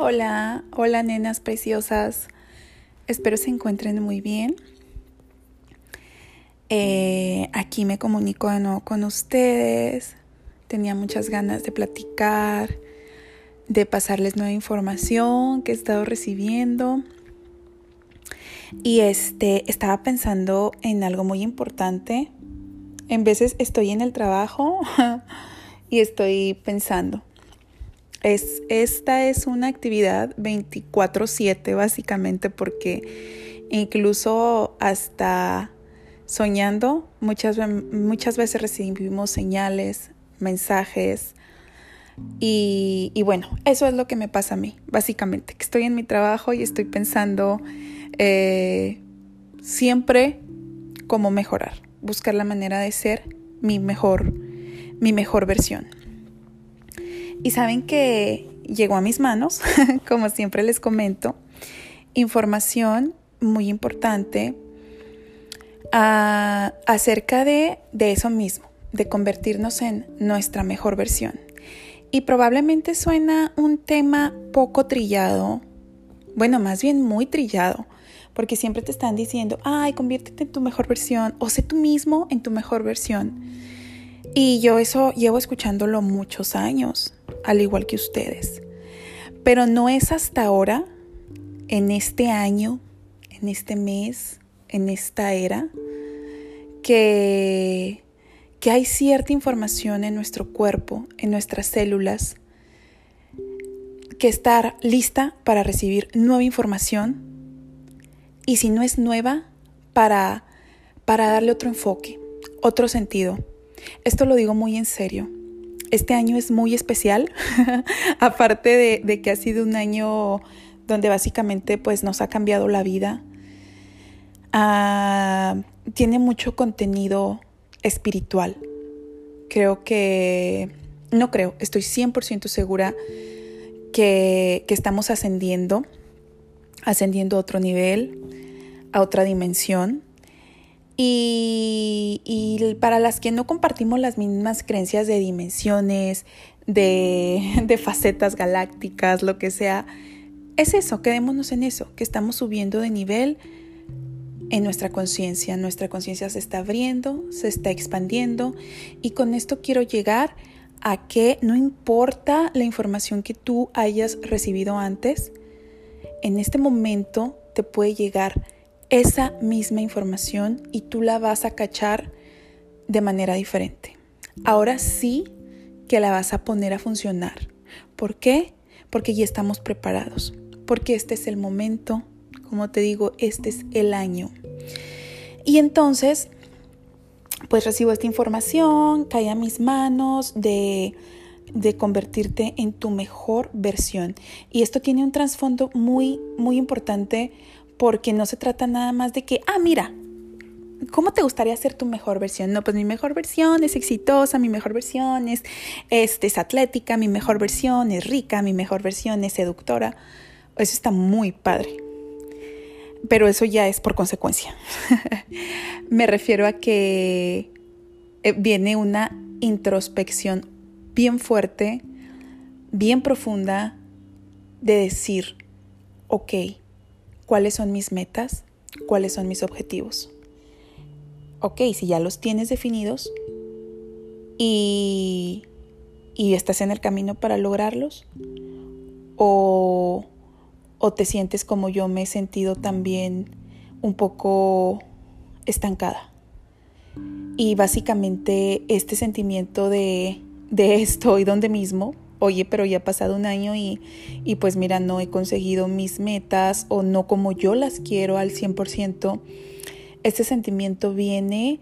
Hola, hola nenas preciosas. Espero se encuentren muy bien. Eh, aquí me comunico de nuevo con ustedes. Tenía muchas ganas de platicar, de pasarles nueva información que he estado recibiendo. Y este, estaba pensando en algo muy importante. En veces estoy en el trabajo y estoy pensando. Es, esta es una actividad 24/7 básicamente porque incluso hasta soñando muchas, muchas veces recibimos señales, mensajes y, y, bueno, eso es lo que me pasa a mí básicamente, que estoy en mi trabajo y estoy pensando eh, siempre cómo mejorar, buscar la manera de ser mi mejor, mi mejor versión. Y saben que llegó a mis manos, como siempre les comento, información muy importante ah, acerca de, de eso mismo, de convertirnos en nuestra mejor versión. Y probablemente suena un tema poco trillado, bueno, más bien muy trillado, porque siempre te están diciendo, ay, conviértete en tu mejor versión o sé tú mismo en tu mejor versión. Y yo eso llevo escuchándolo muchos años al igual que ustedes. Pero no es hasta ahora, en este año, en este mes, en esta era, que, que hay cierta información en nuestro cuerpo, en nuestras células, que estar lista para recibir nueva información y si no es nueva, para, para darle otro enfoque, otro sentido. Esto lo digo muy en serio este año es muy especial, aparte de, que ha sido un año donde básicamente pues nos ha cambiado la vida. Ah, tiene mucho contenido espiritual. Creo que, no creo, estoy 100% segura que, que estamos ascendiendo, ascendiendo a otro nivel, a otra dimensión. Y, para las que no compartimos las mismas creencias de dimensiones, de, facetas galácticas, lo que sea, es eso, quedémonos en eso, que estamos subiendo de nivel en nuestra conciencia. Nuestra conciencia se está abriendo, se está expandiendo y con esto quiero llegar a que no importa la información que tú hayas recibido antes, en este momento te puede llegar esa misma información y tú la vas a cachar de manera diferente. Ahora sí que la vas a poner a funcionar. ¿Por qué? Porque ya estamos preparados. Porque este es el momento, como te digo, este es el año. Y entonces, pues recibo esta información, cae a mis manos de, de convertirte en tu mejor versión. Y esto tiene un trasfondo muy, muy importante porque no se trata nada más de que, ah, mira, ¿cómo te gustaría ser tu mejor versión? No, pues mi mejor versión es exitosa, mi mejor versión es, este, es atlética, mi mejor versión es rica, mi mejor versión es seductora. Eso está muy padre. Pero eso ya es por consecuencia. Me refiero a que eh, viene una introspección bien fuerte, bien profunda, de decir, ok, cuáles son mis metas, cuáles son mis objetivos. Ok, si ya los tienes definidos y, y estás en el camino para lograrlos, o, o te sientes como yo me he sentido también un poco estancada. Y básicamente este sentimiento de, de estoy donde mismo oye, pero ya ha pasado un año y, y, pues mira, no he conseguido mis metas o no como yo las quiero al 100%, este sentimiento viene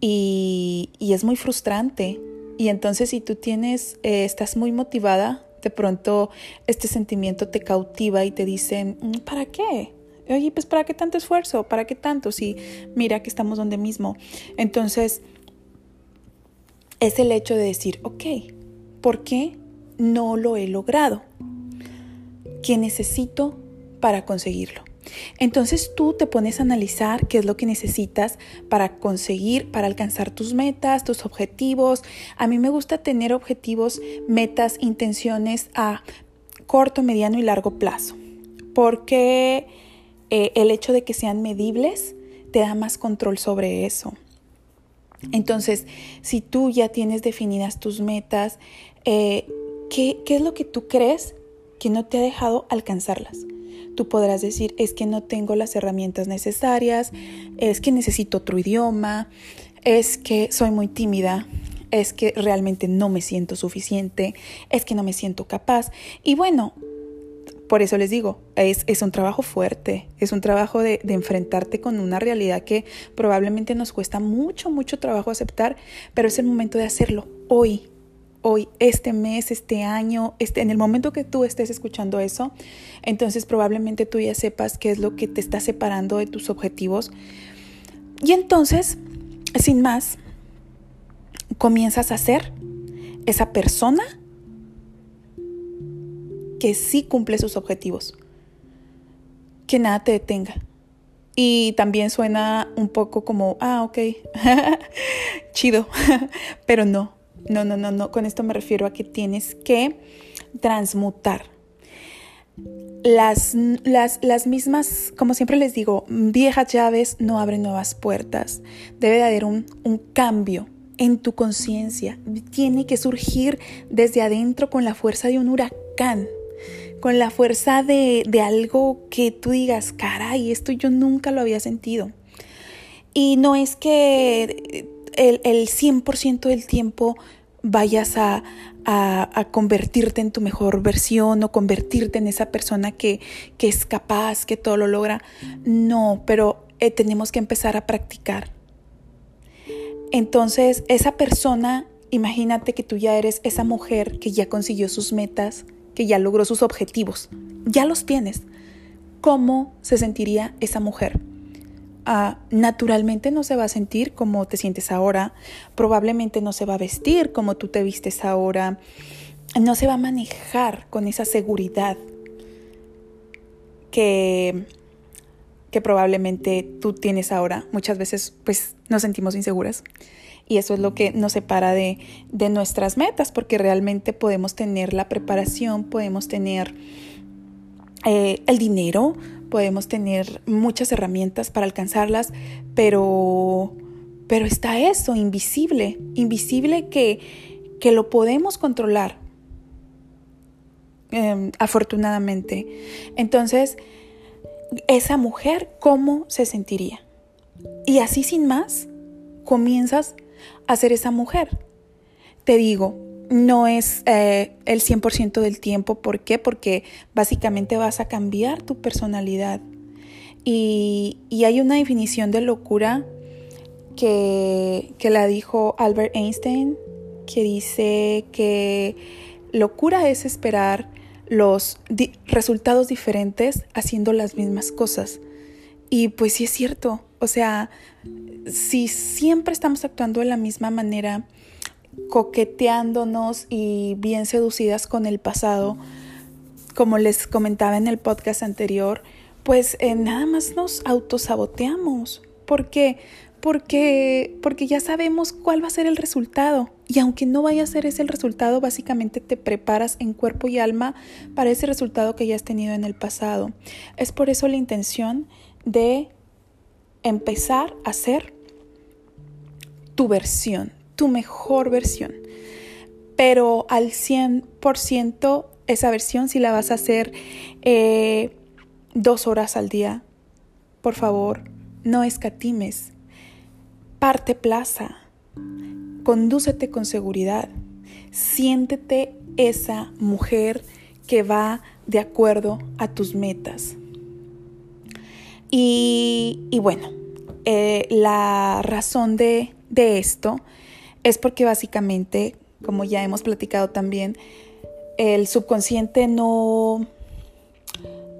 y, y es muy frustrante. Y entonces si tú tienes, eh, estás muy motivada, de pronto este sentimiento te cautiva y te dicen, mm, ¿para qué? Oye, pues ¿para qué tanto esfuerzo? ¿Para qué tanto? Si mira que estamos donde mismo. Entonces, es el hecho de decir, ok, ¿por qué no lo he logrado. ¿Qué necesito para conseguirlo? Entonces tú te pones a analizar qué es lo que necesitas para conseguir, para alcanzar tus metas, tus objetivos. A mí me gusta tener objetivos, metas, intenciones a corto, mediano y largo plazo. Porque eh, el hecho de que sean medibles te da más control sobre eso. Entonces, si tú ya tienes definidas tus metas, eh, ¿qué, ¿qué es lo que tú crees que no te ha dejado alcanzarlas? Tú podrás decir, es que no tengo las herramientas necesarias, es que necesito otro idioma, es que soy muy tímida, es que realmente no me siento suficiente, es que no me siento capaz. Y bueno, por eso les digo, es, es un trabajo fuerte, es un trabajo de, de, enfrentarte con una realidad que probablemente nos cuesta mucho, mucho trabajo aceptar, pero es el momento de hacerlo hoy, hoy, este mes, este año, este, en el momento que tú estés escuchando eso, entonces probablemente tú ya sepas qué es lo que te está separando de tus objetivos. Y entonces, sin más, comienzas a ser esa persona que sí cumple sus objetivos. Que nada te detenga. Y también suena un poco como, ah, ok, chido, pero no, no, no, no, no, con esto me refiero a que tienes que transmutar. Las, las, las mismas, como siempre les digo, viejas llaves no abren nuevas puertas. Debe de haber un, un cambio en tu conciencia. Tiene que surgir desde adentro con la fuerza de un huracán con la fuerza de, de algo que tú digas, caray, esto yo nunca lo había sentido. Y no es que el, el 100% del tiempo vayas a, a, a, convertirte en tu mejor versión o convertirte en esa persona que, que es capaz, que todo lo logra. No, pero eh, tenemos que empezar a practicar. Entonces, esa persona, imagínate que tú ya eres esa mujer que ya consiguió sus metas, que ya logró sus objetivos, ya los tienes. ¿Cómo se sentiría esa mujer? Ah, naturalmente no se va a sentir como te sientes ahora, probablemente no se va a vestir como tú te vistes ahora, no se va a manejar con esa seguridad que, que probablemente tú tienes ahora. Muchas veces pues nos sentimos inseguras y eso es lo que nos separa de, de nuestras metas, porque realmente podemos tener la preparación, podemos tener eh, el dinero, podemos tener muchas herramientas para alcanzarlas, pero, pero está eso, invisible, invisible que, que lo podemos controlar, eh, afortunadamente. Entonces, esa mujer, ¿cómo se sentiría? Y así sin más, comienzas a ser esa mujer. Te digo, no es eh, el 100% del tiempo. ¿Por qué? Porque básicamente vas a cambiar tu personalidad. Y, y hay una definición de locura que, que la dijo Albert Einstein, que dice que locura es esperar los di resultados diferentes haciendo las mismas cosas. Y pues sí es cierto, o sea, si siempre estamos actuando de la misma manera, coqueteándonos y bien seducidas con el pasado, como les comentaba en el podcast anterior, pues eh, nada más nos autosaboteamos. ¿Por qué? Porque, porque ya sabemos cuál va a ser el resultado. Y aunque no vaya a ser ese el resultado, básicamente te preparas en cuerpo y alma para ese resultado que ya has tenido en el pasado. Es por eso la intención de empezar a ser tu versión, tu mejor versión. Pero al 100% esa versión si la vas a hacer eh, dos horas al día, por favor, no escatimes. Parte plaza. Condúcete con seguridad. Siéntete esa mujer que va de acuerdo a tus metas. Y, bueno, eh, la razón de, de esto es porque básicamente, como ya hemos platicado también, el subconsciente no,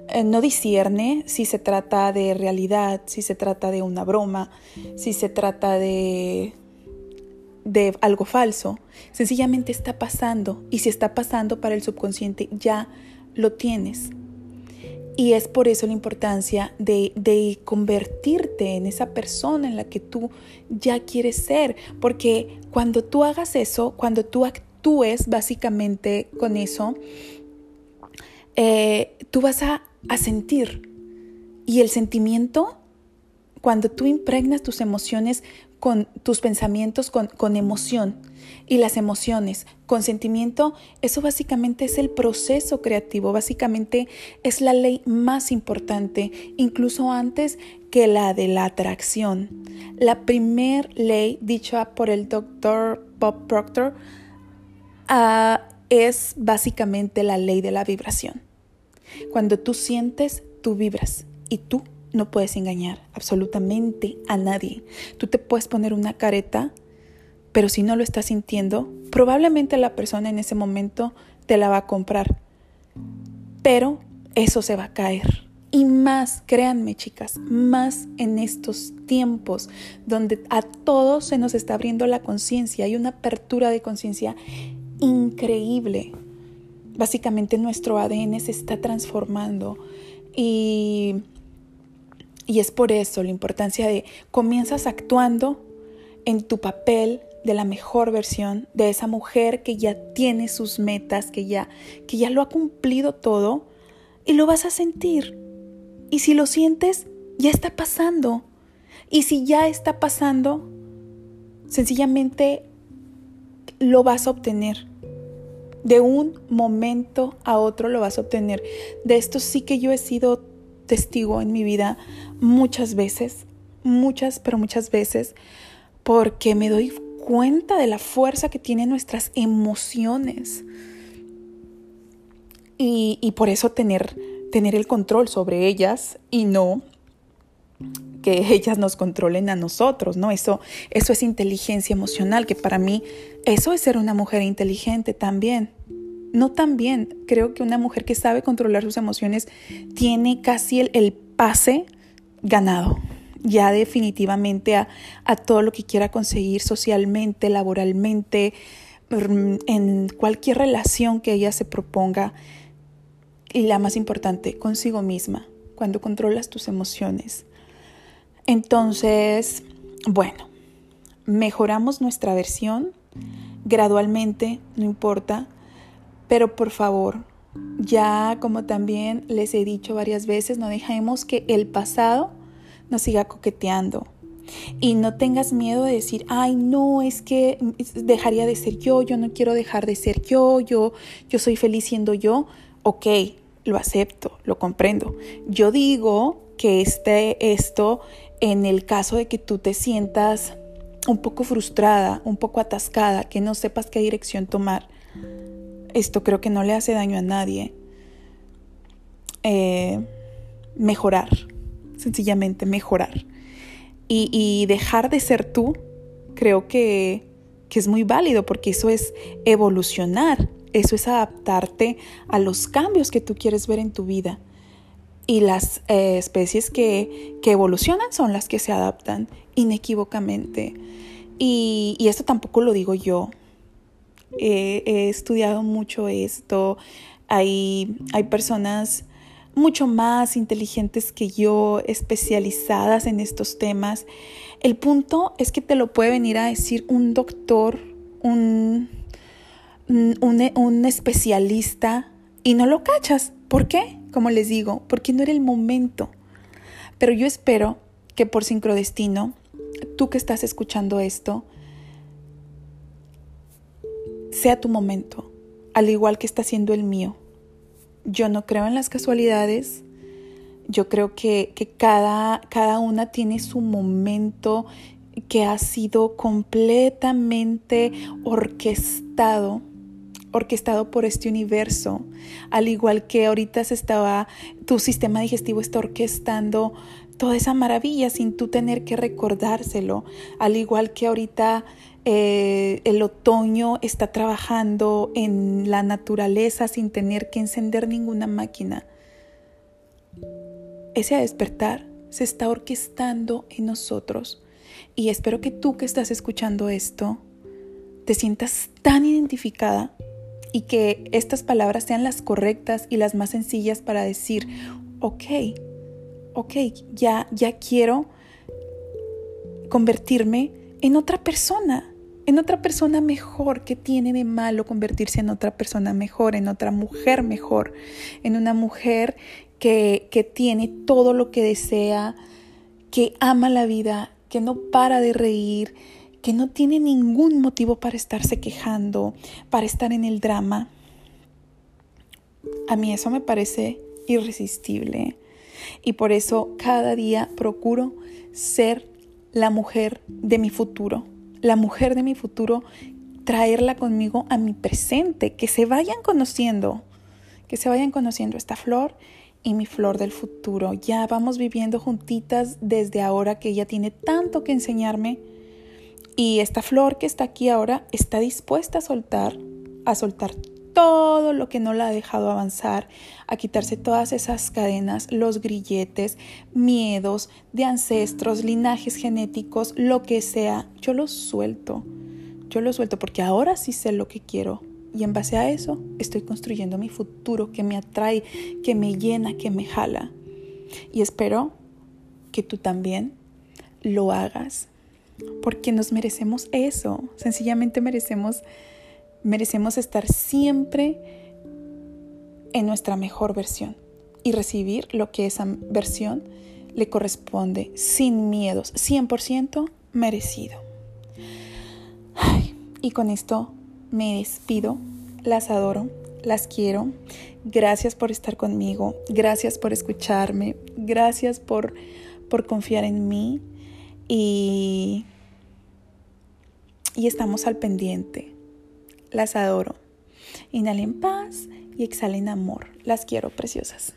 eh, no discierne si se trata de realidad, si se trata de una broma, si se trata de, de algo falso. Sencillamente está pasando y si está pasando para el subconsciente ya lo tienes. Y es por eso la importancia de, de, convertirte en esa persona en la que tú ya quieres ser. Porque cuando tú hagas eso, cuando tú actúes básicamente con eso, eh, tú vas a, a sentir. Y el sentimiento, cuando tú impregnas tus emociones con tus pensamientos, con, con, emoción, y las emociones con sentimiento, eso básicamente es el proceso creativo, básicamente es la ley más importante, incluso antes que la de la atracción. La primer ley dicha por el doctor Bob Proctor uh, es básicamente la ley de la vibración. Cuando tú sientes, tú vibras y tú no puedes engañar absolutamente a nadie. Tú te puedes poner una careta, pero si no lo estás sintiendo, probablemente la persona en ese momento te la va a comprar. Pero eso se va a caer. Y más, créanme chicas, más en estos tiempos donde a todos se nos está abriendo la conciencia, hay una apertura de conciencia increíble. Básicamente nuestro ADN se está transformando y, y es por eso la importancia de comienzas actuando en tu papel de la mejor versión de esa mujer que ya tiene sus metas, que ya, que ya lo ha cumplido todo y lo vas a sentir y si lo sientes, ya está pasando. Y si ya está pasando, sencillamente lo vas a obtener. De un momento a otro lo vas a obtener. De esto sí que yo he sido testigo en mi vida muchas veces, muchas, pero muchas veces, porque me doy cuenta de la fuerza que tienen nuestras emociones. Y, y por eso tener tener el control sobre ellas y no que ellas nos controlen a nosotros, ¿no? Eso, eso es inteligencia emocional, que para mí eso es ser una mujer inteligente también. No también, creo que una mujer que sabe controlar sus emociones tiene casi el, el pase ganado, ya definitivamente a, a todo lo que quiera conseguir socialmente, laboralmente, mm, en cualquier relación que ella se proponga. Y la más importante, consigo misma, cuando controlas tus emociones. Entonces, bueno, mejoramos nuestra versión. Gradualmente, no importa, pero por favor, ya como también les he dicho varias veces, no dejemos que el pasado nos siga coqueteando. Y no tengas miedo de decir, ay, no, es que dejaría de ser yo, yo no quiero dejar de ser yo, yo, yo soy feliz siendo yo. Ok, lo acepto, lo comprendo. Yo digo que este, esto en el caso de que tú te sientas un poco frustrada, un poco atascada, que no sepas qué dirección tomar, esto creo que no le hace daño a nadie. Eh, mejorar, sencillamente mejorar. Y, y, dejar de ser tú, creo que, que es muy válido porque eso es evolucionar. Eso es adaptarte a los cambios que tú quieres ver en tu vida. Y las eh, especies que, evolucionan son las que se adaptan inequívocamente. Y, esto tampoco lo digo yo. He estudiado mucho esto. Hay, hay personas mucho más inteligentes que yo, especializadas en estos temas. El punto es que te lo puede venir a decir un doctor, un un, especialista y no lo cachas. ¿Por qué? Como les digo, porque no era el momento. Pero yo espero que por sincrodestino, tú que estás escuchando esto, sea tu momento, al igual que está siendo el mío. Yo no creo en las casualidades. Yo creo que, que cada, cada una tiene su momento que ha sido completamente orquestado orquestado por este universo, al igual que ahorita se estaba, tu sistema digestivo está orquestando toda esa maravilla sin tú tener que recordárselo, al igual que ahorita eh, el otoño está trabajando en la naturaleza sin tener que encender ninguna máquina. Ese despertar se está orquestando en nosotros y espero que tú que estás escuchando esto te sientas tan identificada y que estas palabras sean las correctas y las más sencillas para decir, ok, ok, ya, ya quiero convertirme en otra persona, en otra persona mejor. ¿Qué tiene de malo convertirse en otra persona mejor, en otra mujer mejor, en una mujer que, que tiene todo lo que desea, que ama la vida, que no para de reír, que no tiene ningún motivo para estarse quejando, para estar en el drama? A mí eso me parece irresistible y por eso cada día procuro ser la mujer de mi futuro, la mujer de mi futuro, traerla conmigo a mi presente, que se vayan conociendo, que se vayan conociendo esta flor y mi flor del futuro. Ya vamos viviendo juntitas desde ahora que ella tiene tanto que enseñarme y esta flor que está aquí ahora está dispuesta a soltar, a soltar todo lo que no la ha dejado avanzar, a quitarse todas esas cadenas, los grilletes, miedos de ancestros, linajes genéticos, lo que sea. Yo lo suelto, yo lo suelto porque ahora sí sé lo que quiero. Y en base a eso estoy construyendo mi futuro que me atrae, que me llena, que me jala. Y espero que tú también lo hagas, porque nos merecemos eso, sencillamente merecemos merecemos estar siempre en nuestra mejor versión y recibir lo que esa versión le corresponde sin miedos, 100% merecido. y con esto me despido, las adoro, las quiero. Gracias por estar conmigo, gracias por escucharme, gracias por, por confiar en mí y, y estamos al pendiente. Las adoro. Inhalen paz y exhalen amor. Las quiero, preciosas.